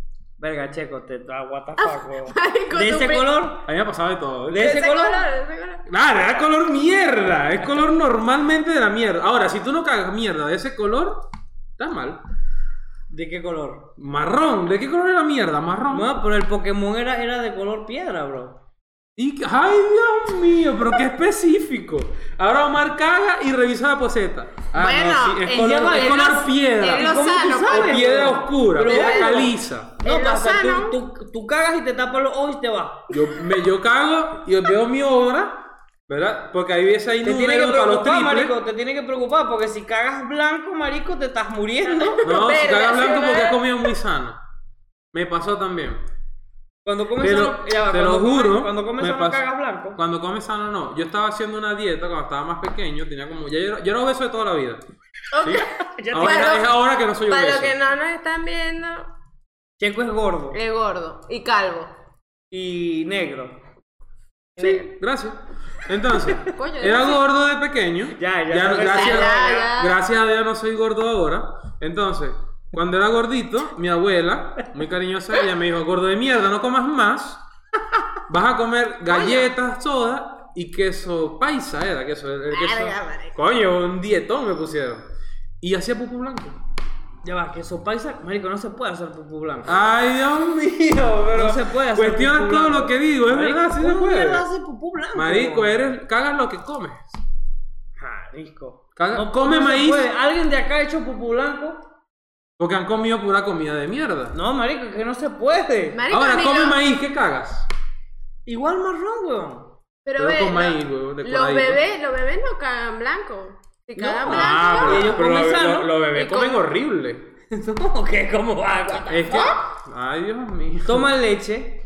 Verga, checo, te da what the fuck, weón. Marico, ¿De ese color? A mí me ha pasado de todo. ¿De ese color? de ese color. Nada, era color mierda. Es color normalmente de la mierda. Ahora, si tú no cagas mierda de ese color, estás mal. ¿De qué color? Marrón. ¿De qué color era mierda? Marrón. No, pero el Pokémon era, era de color piedra, bro. Y, ay, Dios mío, pero qué específico. Ahora Omar caga y revisa la poseta. Ah, Bueno, no, sí, es color, es color piedra. es ¿Y los cómo tú sano, sabes? pues. O piedra oscura, Pero piedra bueno. caliza. No, pasa, tú, tú, tú cagas y te tapas los ojos y te vas. Yo, me, yo cago y veo mi obra, ¿verdad? Porque ahí ves ahí Te tiene que números para los preocupar, triples. marico, te tiene que preocupar, porque si cagas blanco, marico, te estás muriendo. No, si Verga, cagas blanco porque has comido muy sano. Me pasó también. Cuando comes Te lo- ya cuando lo comes- juro, Cuando sano, pasó. cagas blanco. Cuando comes sano, no. Yo estaba haciendo una dieta cuando estaba más pequeño. Tenía como. Ya yo, era- yo era obeso de toda la vida. ¿sí? Ya Ahora, Para- es ahora que no soy Para obeso. los que no nos están viendo, Checo es gordo Es gordo y calvo. y negro. Sí, gracias. Entonces, Coño, era gordo de pequeño. Ya, ya gracias, ya, ya. gracias a Dios no soy gordo ahora. Entonces, cuando era gordito, mi abuela, muy cariñosa, ella me dijo, gordo de mierda, no comas más. Vas a comer galletas, soda y queso paisa, era queso. el queso- Verga, marico. Coño, un dietón me pusieron. Y hacía pupú blanco. Ya va, queso paisa, marico, no se puede hacer pupú blanco. Ay, Dios mío, pero No se puede hacer cuestiona todo blanco. lo que digo, es Marico, verdad, sí se ¿cómo puede. pupú blanco? Marico, eres, cagas lo que comes. Marico. Caga- come se maíz. puede. ¿Alguien de acá ha hecho pupú blanco? Porque han comido pura comida de mierda. No, marico, que no se puede. Marico, Ahora, come lo- maíz, ¿qué cagas? Igual marrón, weón. Pero, Pero ve, con lo- maíz, huevón, los bebés, los bebés no cagan blanco. Si cagan No. blanco. Ah, pero, ellos pero comen los, sano. los- bebés comen con- horrible. ¿Cómo que? ¿Cómo va? Es que. Ay, Dios mío. Toman leche.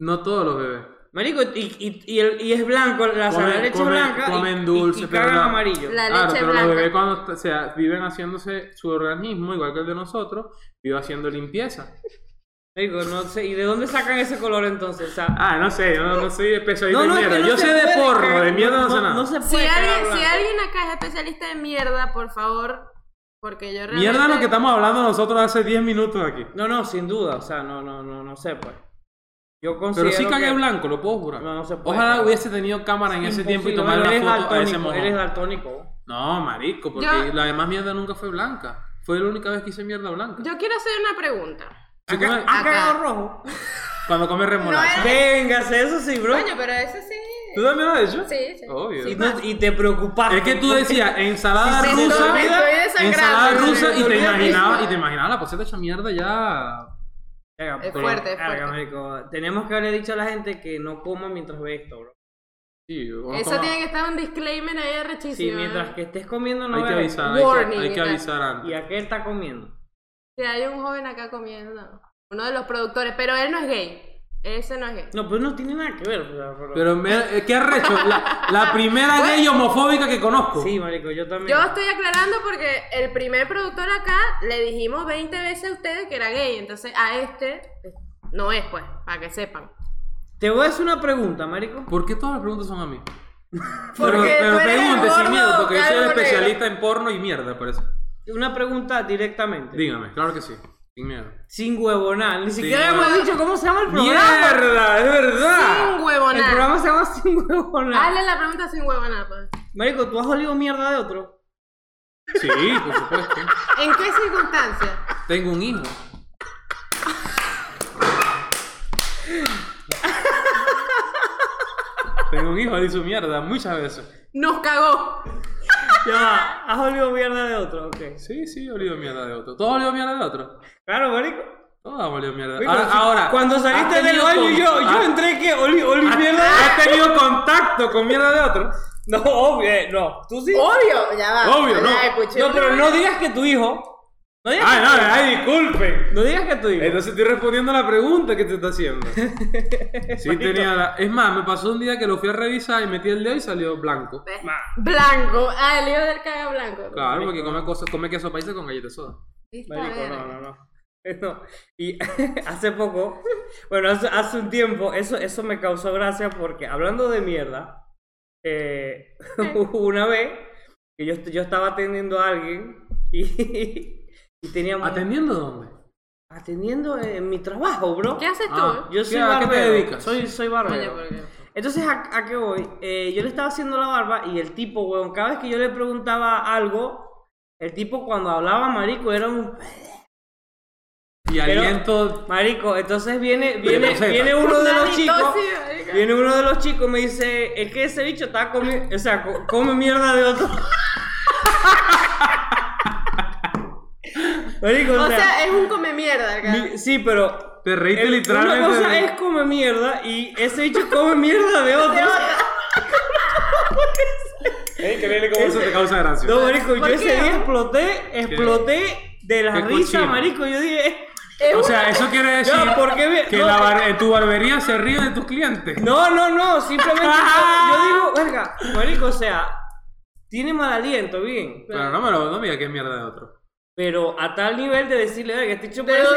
No todos los bebés. Marico, y, y, y, el- y es blanco, la, Comen- la leche comen- blanca. y- comen y- dulce, y, pero cagan la- amarillo. La claro, leche pero blanca. los bebés cuando o sea, viven haciéndose su organismo, igual que el de nosotros, vive haciendo limpieza. Marico, no sé. ¿Y de dónde sacan ese color entonces? O sea, Ah, no sé, yo no, no soy especialista no, no, en es que mierda. no yo sé de porro, cagar- de mierda no, sé nada. no se Si puede. cagar alguien, si alguien acá es especialista en mierda, por favor, porque yo realmente... Mierda lo que estamos hablando nosotros hace 10 minutos aquí. No, no, sin duda. O sea, no, no, no, no sé, pues. Yo considero. Pero sí cagué que- blanco, lo puedo jurar. No, no se puede. Ojalá hubiese tenido cámara en ese tiempo y tomar la eres foto a ese daltónico, mojón. Eres daltónico. No, marico, porque Yo- la demás mierda nunca fue blanca. Fue la única vez que hice mierda blanca. Yo quiero hacer una pregunta. Come- ¿Ha Acá. cagado rojo? cuando come remolacha. No Véngase, eso sí, bro. Coño, pero eso sí... ¿Tú también lo has hecho? Sí, sí. Obvio. Y, Sí, no- pasa. y te preocupaste. Es que tú decías ensalada Sí, sí, rusa, estoy, me estoy desangrando. ensalada rusa y te imaginabas, y te imaginabas la poseta hecha mierda ya. Es pero- fuerte, es fuerte. marico, Tenemos que haberle dicho a la gente que no coma mientras ve esto, bro. Sí, Eso toma- tiene que estar un disclaimer ahí arrechísimo. Sí, mientras que estés comiendo no Hay que veas avisar, hay que, hay avisar antes. ¿Y a qué está comiendo? Si hay un joven acá comiendo. Uno de los productores, pero él no es gay. Ese no es gay. No, pues no tiene nada que ver. pero- Pero me, eh, ¿qué arrecho? La, la primera gay homofóbica que conozco. Sí, marico, yo también. Yo estoy aclarando porque el primer productor acá le dijimos 20 veces a ustedes que era gay. Entonces a este no es, pues, para que sepan. Te voy a hacer una pregunta, marico. ¿Por qué todas las preguntas son a mí? Porque pero pregunte sin miedo, porque yo soy el especialista en porno y mierda, parece. Una pregunta directamente. Dígame, claro que sí. Sin miedo. Sin huevonar. Ni siquiera hemos dicho cómo se llama el programa. ¡Mierda! ¡Es verdad! Sin El huevonar. programa se llama Sin huevonar. Hazle la pregunta sin huevonar, pues. Marico, ¿tú has olido mierda de otro? Sí, por supuesto. ¿En qué circunstancias? Tengo un hijo. Tengo un hijo, dice mierda muchas veces. Nos cagó. Ya va, ¿has olido mierda de otro? Ok. Sí, sí, he olido mierda de otro. ¿Todos olido mierda de otro? Claro, marico. Todos han olido mierda. Marico, Ahora, ahora, cuando ¿has saliste del baño, con- yo, yo has- entré que oli, oli has- mierda de ¿Has tenido contacto con mierda de otro? No, obvio, eh, no. ¿Tú sí? Obvio, ya va. Obvio, no. Ya, escuché No, pero no digas que tu hijo. No digas, Ay, que, no, ay, disculpen. no digas que hijo. Entonces estoy respondiendo a la pregunta que te está haciendo. Sí tenía la... Es más, me pasó un día que lo fui a revisar y metí el dedo y salió blanco. Blanco. Ah, el hijo del caga blanco. Claro, porque come, cosas, come queso paisa con galletas soda. Marico, no, no, no. No. Y hace poco, bueno, hace, hace un tiempo, eso, eso me causó gracia porque hablando de mierda, eh, hubo una vez que yo, yo estaba atendiendo a alguien y, y teníamos... ¿Atendiendo dónde? atendiendo en mi trabajo, bro. ¿Qué haces tú? Ah. Yo ¿Qué- soy a qué te barbero. dedicas? Soy, soy barbero. Entonces, ¿a, a qué voy? Eh, yo le estaba haciendo la barba y el tipo, weón, cada vez que yo le preguntaba algo, el tipo cuando hablaba marico era un... Y Pero- aliento... Marico, entonces viene, viene, viene uno de los chicos, viene uno de los chicos y me dice, es que ese bicho está comiendo, o sea, co- come mierda de otro. Marico, o, O sea, sea, es un come mierda mi- sí, pero Te reíste el- literalmente. una cosa de- es come mierda y ese bicho come mierda de otro. Ey, que viene como eso te causa gracia. No, marico, yo ¿Por ese qué? día exploté, exploté de la Qué risa, cochino. marico. Yo dije, Es O sea, eso quiere decir Ya, ¿por qué vi- que no, la eh. bar- en tu barbería se ríe de tus clientes. no, no, no, simplemente yo, yo digo, verga, marico, o sea, tiene mal aliento, bien. Pero no me lo no digas que es mierda de otro. Pero a tal nivel de decirle, "Oye, que este dicho ¿De parece,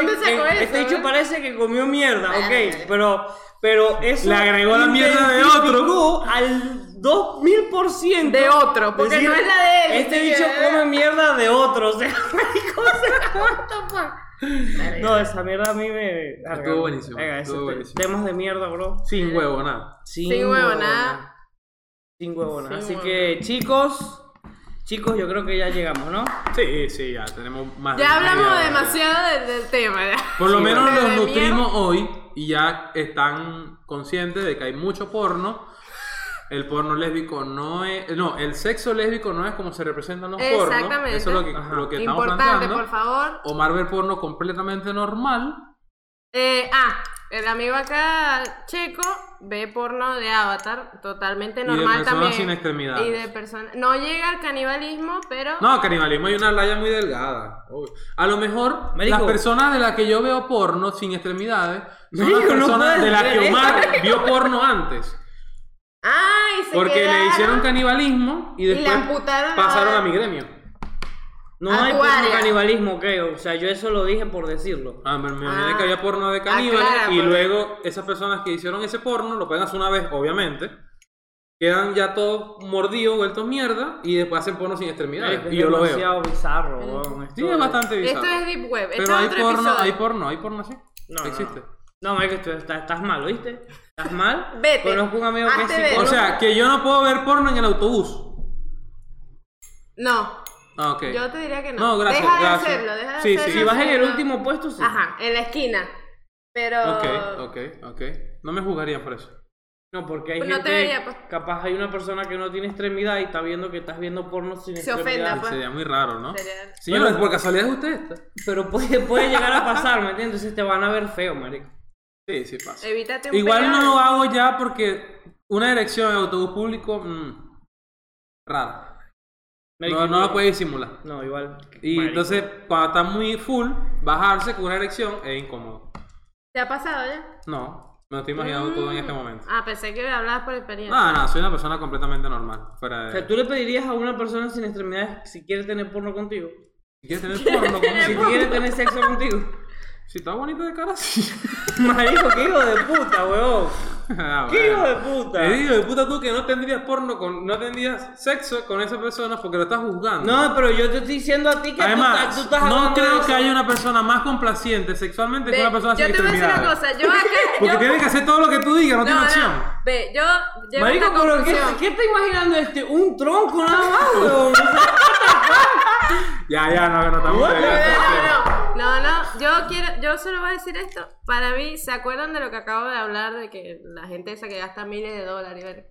que, este dicho eh? parece que comió mierda, Vale. ok. Pero, pero eso Le agregó la mierda de identificó al 2000% De otro, porque Decir, no es la de él. Este bicho que- come mierda de otro, o sea, ¿cómo se corta, No, esa mierda a mí me. Estuvo buenísimo, Venga, estuvo ese te- buenísimo. temas de mierda, bro. Sin huevo, nada. Sin, Sin huevo, nada. Sin huevona. Sin Así que, chicos, chicos, yo creo que ya llegamos, ¿no? Sí, sí, ya tenemos más de Ya hablamos hora. demasiado del, del tema. ya. Por lo Sí, menos De nutrimos hoy y ya están conscientes de que hay mucho porno. El porno lésbico no es. No, el sexo lésbico no es como se representan los pornos. Exactamente. Eso es lo que, lo que estamos Importante, planteando. por favor. Omar ver porno completamente normal. Eh, ah, el amigo acá, Checo, ve porno de Avatar, totalmente Y de normal personas también. sin extremidades. Y de personas. No llega al canibalismo, pero. No, canibalismo hay una raya muy delgada. obvio. A lo mejor Marico. las personas de las que yo veo porno sin extremidades son Marico, las personas de las que eso. Omar vio porno antes. ¡Ay! Se Porque le hicieron canibalismo y Y le después amputaron pasaron a mi gremio. No hay porno canibalismo, creo. O sea, yo eso lo dije por decirlo. Ah, me, me imaginé Ah. que había porno de caníbales Aclara, y porque- luego esas personas que hicieron ese porno lo pueden hacer una vez, obviamente. Quedan ya todos mordidos, vueltos mierda y después hacen porno sin extremidades. Es y yo lo veo. demasiado bizarro, weón. Sí, es bastante bizarro. Esto es Deep Web. Pero es hay otro porno, episodio. hay porno, hay porno así. No, no, Existe. No, marico, tú estás, estás mal, ¿oíste? ¿Estás mal? Vete. Conozco un amigo que es Hazte ver. psicólogo. O sea, que yo no puedo ver porno en el autobús. No, Ah, ok. yo te diría que no. No, gracias, Deja gracias. de hacerlo, deja de Sí, sí. hacerlo. si vas en el no. último puesto, sí. Ajá, en la esquina. Pero. Ok, ok, ok. No me juzgarían por eso. No, porque hay Pues no gente, te vería, pues. capaz hay una persona que no tiene extremidad y está viendo que estás viendo porno sin Se ofenda, extremidad. pues. Sería muy raro, ¿no? Sería- Señora, Bueno. por casualidad es usted esta. Pero puede, puede llegar a pasar, ¿me entiendes? Entonces te van a ver feo, marico. Sí, sí pasa. Evítate un Igual pegado. no lo hago ya porque una erección en autobús público, mmm, raro. Marico, No, no la puedes disimular. No, igual. Y marico. entonces, cuando está muy full, bajarse con una erección es incómodo. ¿Te ha pasado ya? No, me lo estoy imaginando todo en este momento. Ah, pensé que hablabas por experiencia. No, no, soy una persona completamente normal. Fuera O de... sea, tú le pedirías a una persona sin extremidades si quiere tener porno contigo. Si quieres tener porno Si conmigo. quiere tener sexo contigo. Si está bonito de cara, sí. Marico, qué hijo de puta, weón. Ah, Qué hijo de puta. Te digo de puta tú que no tendrías porno con, no tendrías sexo con esa persona porque lo estás juzgando. No, pero yo te estoy diciendo a ti que tú, Además, tú estás no hablando de creo eso. que haya una persona más complaciente sexualmente que Ve, una persona yo sin te voy a decir una extremidades. cosa. Yo acá. Porque yo- tiene que hacer todo lo que tú digas, no, tiene opción. no. Ve, yo. llego a Marico, una pero ¿qué, conclusión. ¿qué está imaginando este? Un tronco nada más, weón. O sea, Ya, ya, no, que no estamos What? No, no, no, no, no, yo quiero, yo solo voy a decir esto. Para mí, ¿se acuerdan de lo que acabo de hablar? De que la gente esa que gasta miles de dólares. verga?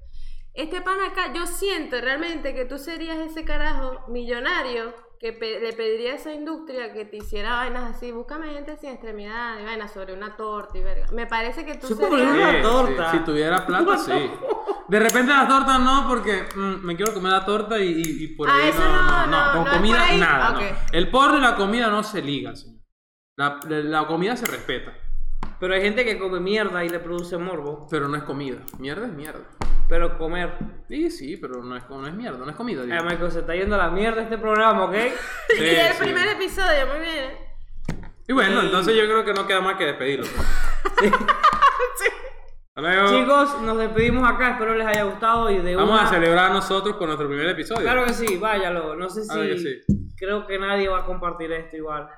Este pan acá, yo siento realmente que tú serías ese carajo millonario que pe- le pediría a esa industria que te hiciera vainas así, búscame gente sin extremidad y vainas sobre una torta y verga. Me parece que tú Sí, serías... Una Sí, torta. sí, Si tuviera plata, sí. De repente las tortas no, porque mm, me quiero comer la torta y, y- y por Ah, ahí eso no, no, no, no, no, con comida nada. El porno y la comida no se ligan, señor. La, la- la comida se respeta, Pero hay gente que come mierda y le produce morbo. pero no es comida. Mierda es mierda. Pero comer. Sí, sí, pero no es, no es mierda, no es comida. Ay, Michael, se está yendo a la mierda este programa, ¿ok? Sí, y el sí. primer episodio, muy bien. Y bueno, entonces yo creo que no queda más que despedirlo. luego. Chicos, nos despedimos acá. Espero les haya gustado y de Vamos una... a celebrar nosotros con nuestro primer episodio. Claro que sí, váyalo. No sé Claro que si... sí. Creo que nadie va a compartir esto igual.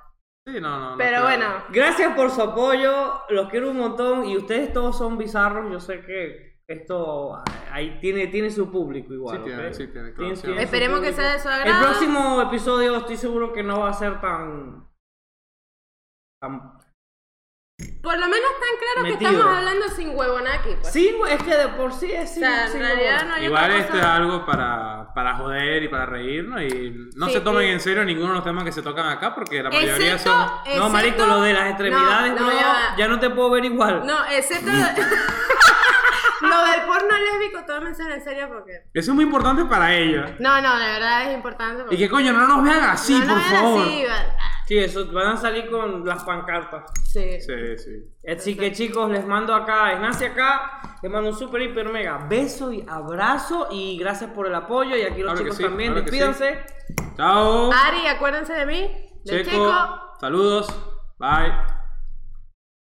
Sí, no, no, Pero bueno, Gracias por su apoyo, los quiero un montón y ustedes todos son bizarros, yo sé que esto ahí tiene, tiene su público igual. Sí tiene, sí tiene, claro, Tiene- sí. tiene su Esperemos que sea de su El agrado. próximo episodio estoy seguro que no va a ser tan... tan- por lo menos tan claro que estamos hablando sin huevonaki. Pues. Sí, es que de por sí es o sin- sea, en sin realidad huevón. no hay Igual esto es algo para, para joder y para reírnos y no Sí, se tomen sí. en serio ninguno de los temas que se tocan acá porque la mayoría Excepto, son... No, excepto- marico, lo de las extremidades, no, ya no te puedo ver igual. No, excepto lo, del porno lésbico, tómense en serio porque... Eso es muy importante para ella. No, no, de verdad es importante. Y porque- que coño, no nos vean así, no, no por vean favor. así, Sí, eso, van a salir con las pancartas. sí. Sí, sí. Así que chicos, les mando acá, Ignacio acá, les mando un super hiper mega beso y abrazo y gracias por el apoyo y aquí los Claro chicos sí, también, claro sí. despídanse. Chao. Ari, acuérdense de mí. De Checo, Checo. saludos. Bye.